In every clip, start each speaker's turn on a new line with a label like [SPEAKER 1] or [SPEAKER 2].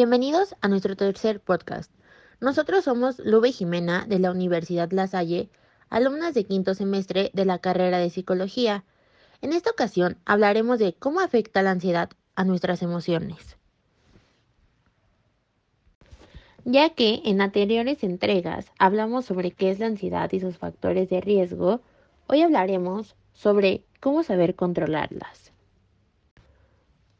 [SPEAKER 1] Bienvenidos a nuestro tercer podcast. Nosotros somos Lube Jimena de la Universidad La Salle, alumnas de quinto semestre de la carrera de psicología. En esta ocasión hablaremos de cómo afecta la ansiedad a nuestras emociones. Ya que en anteriores entregas hablamos sobre qué es la ansiedad y sus factores de riesgo, hoy hablaremos sobre cómo saber controlarlas.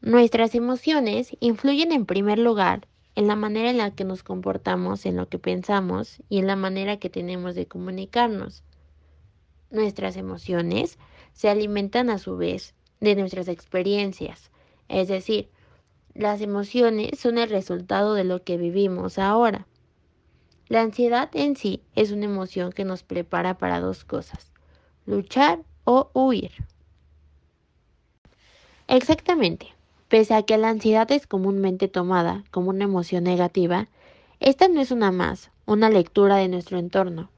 [SPEAKER 1] Nuestras emociones influyen en primer lugar en la manera en la que nos comportamos, en lo que pensamos y en la manera que tenemos de comunicarnos. Nuestras emociones se alimentan a su vez de nuestras experiencias, es decir, las emociones son el resultado de lo que vivimos ahora. La ansiedad en sí es una emoción que nos prepara para dos cosas, luchar o huir. Exactamente. Pese a que la ansiedad es comúnmente tomada como una emoción negativa, esta no es una más, una lectura de nuestro entorno,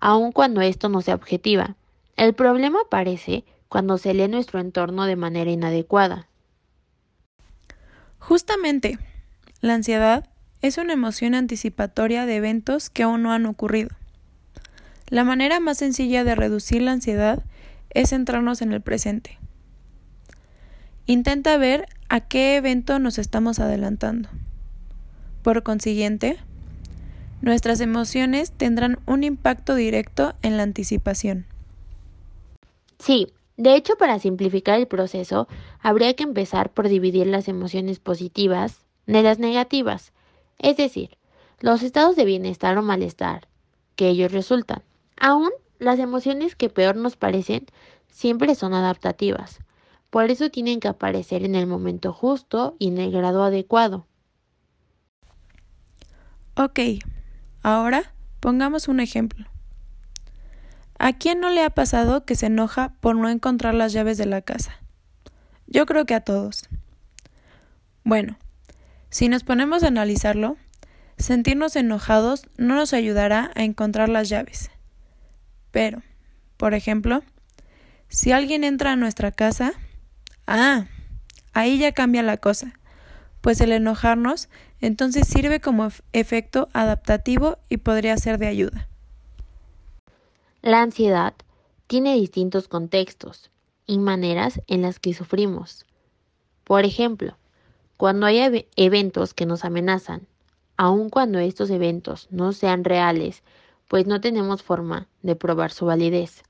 [SPEAKER 1] aun cuando esto no sea objetiva. El problema aparece cuando se lee nuestro entorno de manera inadecuada.
[SPEAKER 2] Justamente, la ansiedad es una emoción anticipatoria de eventos que aún no han ocurrido. La manera más sencilla de reducir la ansiedad es centrarnos en el presente. Intenta ver a qué evento nos estamos adelantando. Por consiguiente, nuestras emociones tendrán un impacto directo en la anticipación.
[SPEAKER 1] Sí, de hecho, para simplificar el proceso, habría que empezar por dividir las emociones positivas de las negativas, es decir, los estados de bienestar o malestar que ellos resultan. Aún las emociones que peor nos parecen siempre son adaptativas, por eso tienen que aparecer en el momento justo y en el grado adecuado.
[SPEAKER 2] Ok, ahora pongamos un ejemplo. ¿A quién no le ha pasado que se enoja por no encontrar las llaves de la casa? Yo creo que a todos. Bueno, si nos ponemos a analizarlo, sentirnos enojados no nos ayudará a encontrar las llaves. Pero, por ejemplo, si alguien entra a nuestra casa Ah, ahí ya cambia la cosa, pues el enojarnos entonces sirve como efecto adaptativo y podría ser de ayuda.
[SPEAKER 1] La ansiedad tiene distintos contextos y maneras en las que sufrimos. Por ejemplo, cuando hay eventos que nos amenazan, aun cuando estos eventos no sean reales, pues no tenemos forma de probar su validez.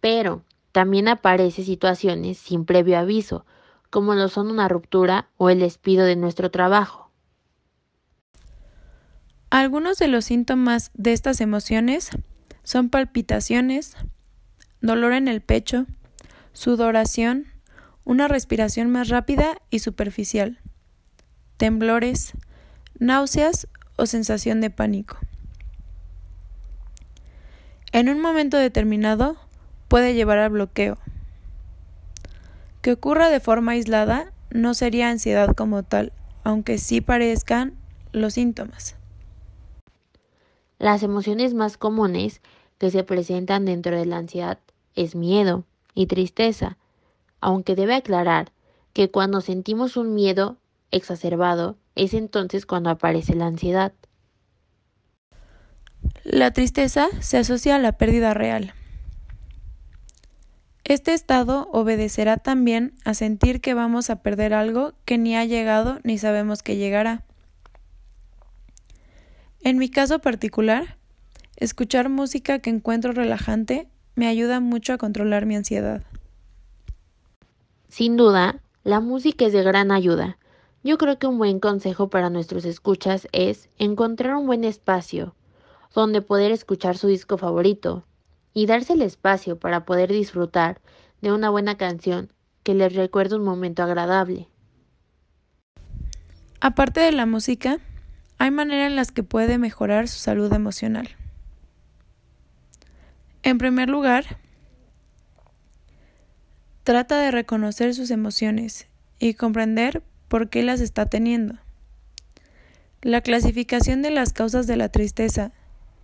[SPEAKER 1] Pero también aparecen situaciones sin previo aviso, como lo son una ruptura o el despido de nuestro trabajo.
[SPEAKER 2] Algunos de los síntomas de estas emociones son palpitaciones, dolor en el pecho, sudoración, una respiración más rápida y superficial, temblores, náuseas o sensación de pánico. En un momento determinado, puede llevar al bloqueo. Que ocurra de forma aislada no sería ansiedad como tal, aunque sí parezcan los síntomas.
[SPEAKER 1] Las emociones más comunes que se presentan dentro de la ansiedad es miedo y tristeza, aunque debe aclarar que cuando sentimos un miedo exacerbado es entonces cuando aparece la ansiedad.
[SPEAKER 2] La tristeza se asocia a la pérdida real. Este estado obedecerá también a sentir que vamos a perder algo que ni ha llegado ni sabemos que llegará. En mi caso particular, escuchar música que encuentro relajante me ayuda mucho a controlar mi ansiedad.
[SPEAKER 1] Sin duda, la música es de gran ayuda. Yo creo que un buen consejo para nuestros escuchas es encontrar un buen espacio donde poder escuchar su disco favorito, y darse el espacio para poder disfrutar de una buena canción que les recuerde un momento agradable.
[SPEAKER 2] Aparte de la música, hay maneras en las que puede mejorar su salud emocional. En primer lugar, trata de reconocer sus emociones y comprender por qué las está teniendo. La clasificación de las causas de la tristeza,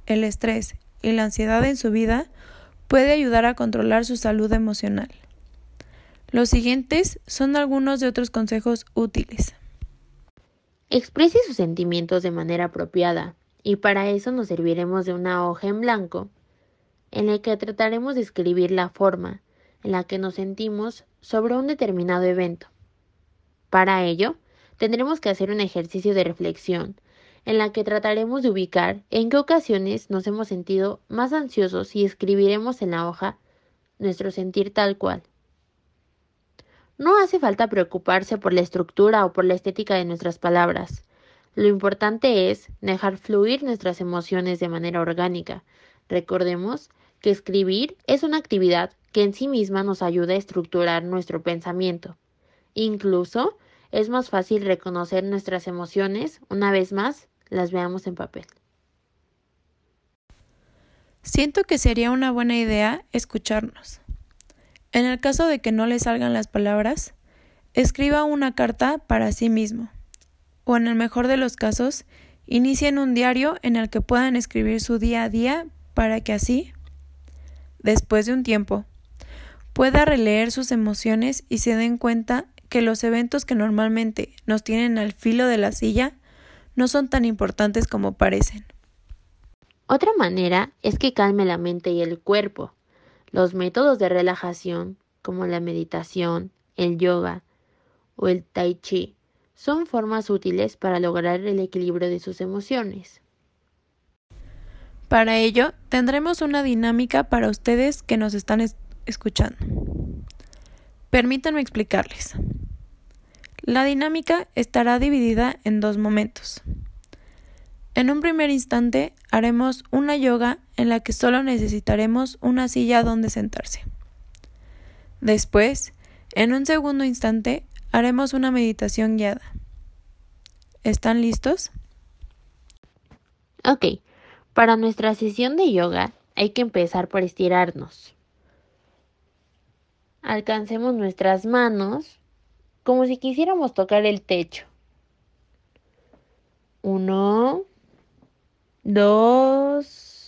[SPEAKER 2] el estrés y la ansiedad en su vida puede ayudar a controlar su salud emocional. Los siguientes son algunos de otros consejos útiles.
[SPEAKER 1] Exprese sus sentimientos de manera apropiada y para eso nos serviremos de una hoja en blanco en la que trataremos de escribir la forma en la que nos sentimos sobre un determinado evento. Para ello, tendremos que hacer un ejercicio de reflexión en la que trataremos de ubicar en qué ocasiones nos hemos sentido más ansiosos y escribiremos en la hoja nuestro sentir tal cual. No hace falta preocuparse por la estructura o por la estética de nuestras palabras. Lo importante es dejar fluir nuestras emociones de manera orgánica. Recordemos que escribir es una actividad que en sí misma nos ayuda a estructurar nuestro pensamiento. Incluso es más fácil reconocer nuestras emociones una vez más las veamos en papel.
[SPEAKER 2] Siento que sería una buena idea escucharnos. En el caso de que no le salgan las palabras, escriba una carta para sí mismo. O en el mejor de los casos, inicien un diario en el que puedan escribir su día a día para que así, después de un tiempo, pueda releer sus emociones y se den cuenta que los eventos que normalmente nos tienen al filo de la silla no son tan importantes como parecen.
[SPEAKER 1] Otra manera es que calme la mente y el cuerpo. Los métodos de relajación, como la meditación, el yoga o el tai chi, son formas útiles para lograr el equilibrio de sus emociones.
[SPEAKER 2] Para ello, tendremos una dinámica para ustedes que nos están escuchando. Permítanme explicarles. La dinámica estará dividida en dos momentos. En un primer instante haremos una yoga en la que solo necesitaremos una silla donde sentarse. Después, en un segundo instante, haremos una meditación guiada. ¿Están listos?
[SPEAKER 1] Ok, para nuestra sesión de yoga hay que empezar por estirarnos. Alcancemos nuestras manos como si quisiéramos tocar el techo. Uno, dos,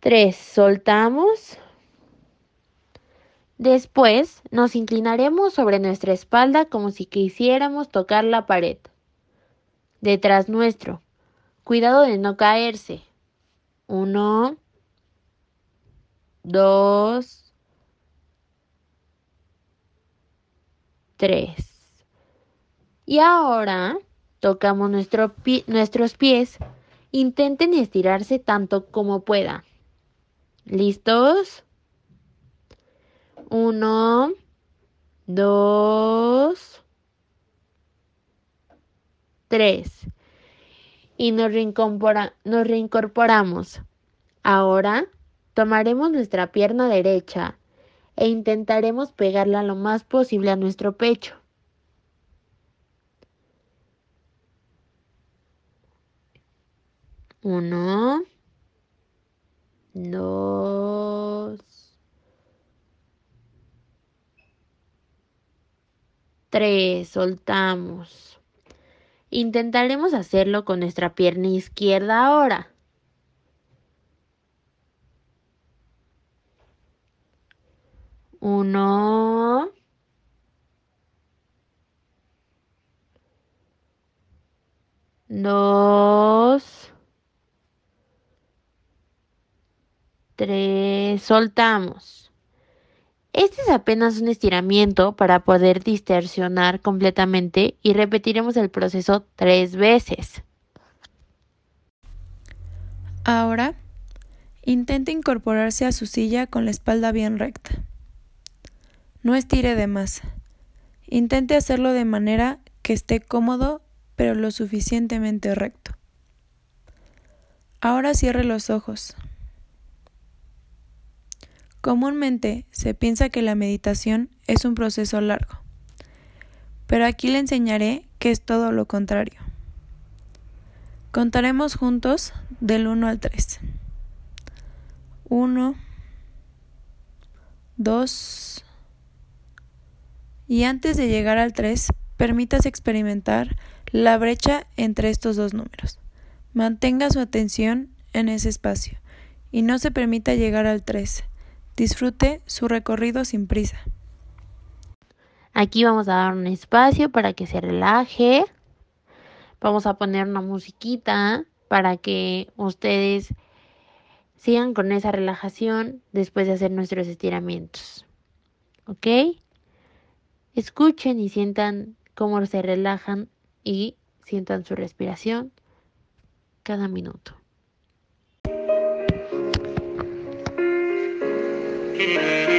[SPEAKER 1] tres. Soltamos. Después nos inclinaremos sobre nuestra espalda como si quisiéramos tocar la pared. Detrás nuestro. Cuidado de no caerse. Uno, dos, 3. Y ahora tocamos nuestro nuestros pies. Intenten estirarse tanto como puedan. ¿Listos? Uno, dos, tres. Y nos, nos reincorporamos. Ahora tomaremos nuestra pierna derecha e intentaremos pegarla lo más posible a nuestro pecho. Uno, dos, tres, soltamos. Intentaremos hacerlo con nuestra pierna izquierda ahora. Uno. Dos. Tres. Soltamos. Este es apenas un estiramiento para poder distorsionar completamente y repetiremos el proceso tres veces.
[SPEAKER 2] Ahora, intente incorporarse a su silla con la espalda bien recta. No estire de más. Intente hacerlo de manera que esté cómodo pero lo suficientemente recto. Ahora cierre los ojos. Comúnmente se piensa que la meditación es un proceso largo, pero aquí le enseñaré que es todo lo contrario. Contaremos juntos del 1 al 3. 1, 2, y antes de llegar al 3, permítase experimentar la brecha entre estos dos números. Mantenga su atención en ese espacio y no se permita llegar al 3. Disfrute su recorrido sin prisa.
[SPEAKER 1] Aquí vamos a dar un espacio para que se relaje. Vamos a poner una musiquita para que ustedes sigan con esa relajación después de hacer nuestros estiramientos. ¿Ok? Escuchen y sientan cómo se relajan y sientan su respiración cada minuto.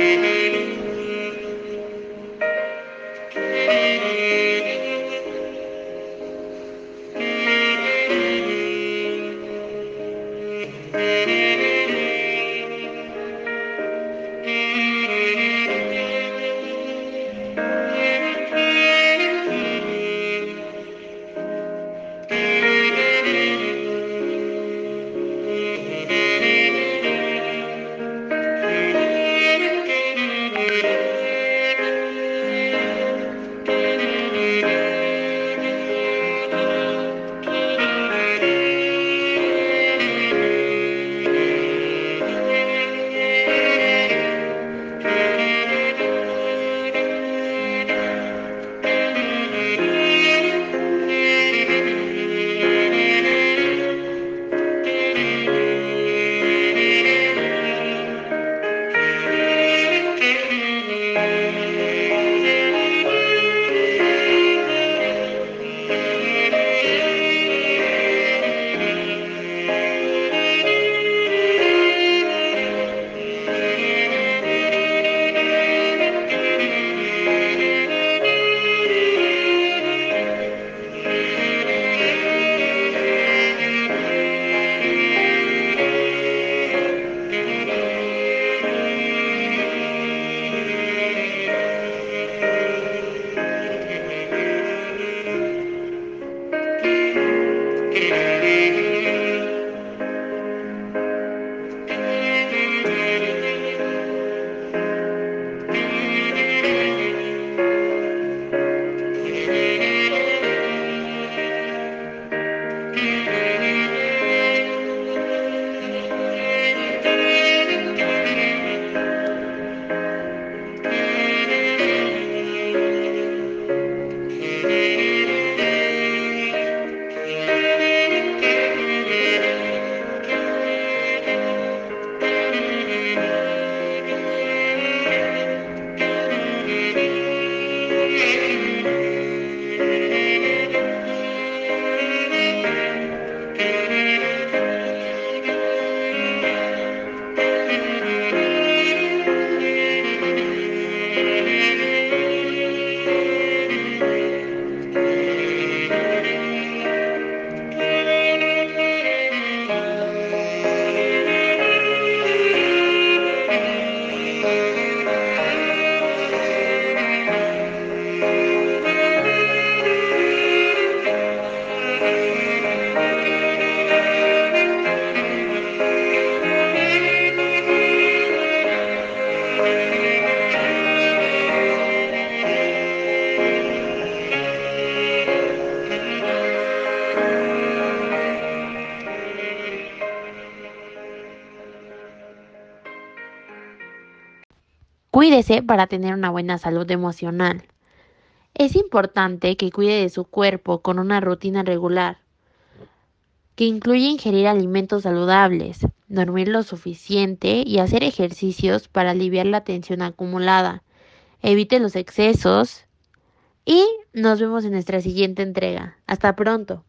[SPEAKER 1] Cuídese para tener una buena salud emocional. Es importante que cuide de su cuerpo con una rutina regular, que incluye ingerir alimentos saludables, dormir lo suficiente y hacer ejercicios para aliviar la tensión acumulada. Evite los excesos y nos vemos en nuestra siguiente entrega. Hasta pronto.